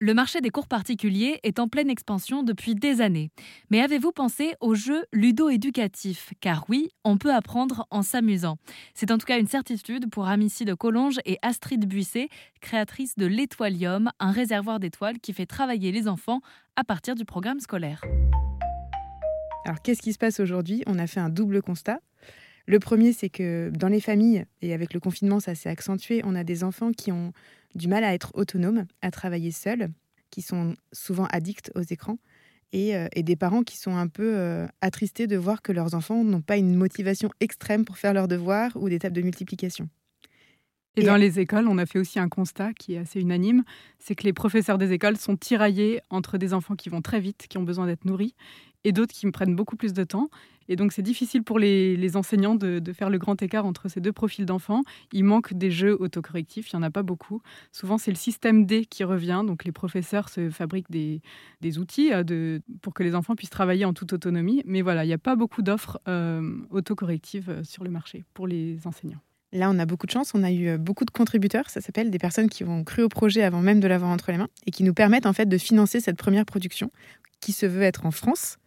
Le marché des cours particuliers est en pleine expansion depuis des années. Mais avez-vous pensé aux jeux ludo-éducatifs Car oui, on peut apprendre en s'amusant. C'est en tout cas une certitude pour Amici de Collonges et Astrid Buisset, créatrice de l'Étoilium, un réservoir d'étoiles qui fait travailler les enfants à partir du programme scolaire. Alors qu'est-ce qui se passe aujourd'hui? On a fait un double constat. Le premier, c'est que dans les familles, et avec le confinement, ça s'est accentué, on a des enfants qui ont du mal à être autonomes, à travailler seuls, qui sont souvent addicts aux écrans, et, euh, des parents qui sont un peu euh, attristés de voir que leurs enfants n'ont pas une motivation extrême pour faire leurs devoirs ou des tables de multiplication. Et, dans les écoles, on a fait aussi un constat qui est assez unanime, c'est que les professeurs des écoles sont tiraillés entre des enfants qui vont très vite, qui ont besoin d'être nourris, et d'autres qui me prennent beaucoup plus de temps. Et donc, c'est difficile pour les, enseignants de, faire le grand écart entre ces deux profils d'enfants. Il manque des jeux autocorrectifs, il n'y en a pas beaucoup. Souvent, c'est le système D qui revient. Donc, les professeurs se fabriquent des, outils euh, pour que les enfants puissent travailler en toute autonomie. Mais voilà, il n'y a pas beaucoup d'offres euh, autocorrectives euh, sur le marché pour les enseignants. Là, on a beaucoup de chance. On a eu beaucoup de contributeurs. Ça s'appelle des personnes qui ont cru au projet avant même de l'avoir entre les mains et qui nous permettent en fait de financer cette première production qui se veut être en France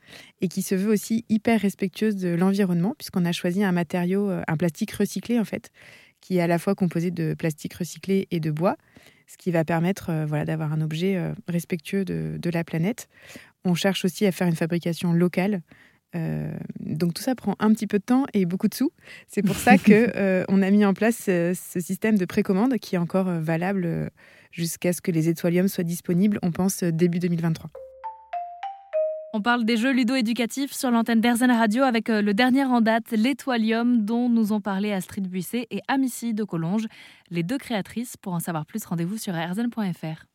et qui se veut aussi hyper respectueuse de l'environnement, puisqu'on a choisi un matériau, euh, un plastique recyclé en fait, qui est à la fois composé de plastique recyclé et de bois, ce qui va permettre euh, voilà, d'avoir un objet euh, respectueux de, la planète. On cherche aussi à faire une fabrication locale. Donc tout ça prend un petit peu de temps et beaucoup de sous. C'est pour ça que on a mis en place ce système de précommande qui est encore valable jusqu'à ce que les étoiliums soient disponibles, on pense début 2023. On parle des jeux ludo-éducatifs sur l'antenne d'Airzen Radio avec euh, le dernier en date, l'Étoilium, dont nous ont parlé Astrid Buisset et Amici de Collonges, les deux créatrices. Pour en savoir plus, rendez-vous sur airzen.fr.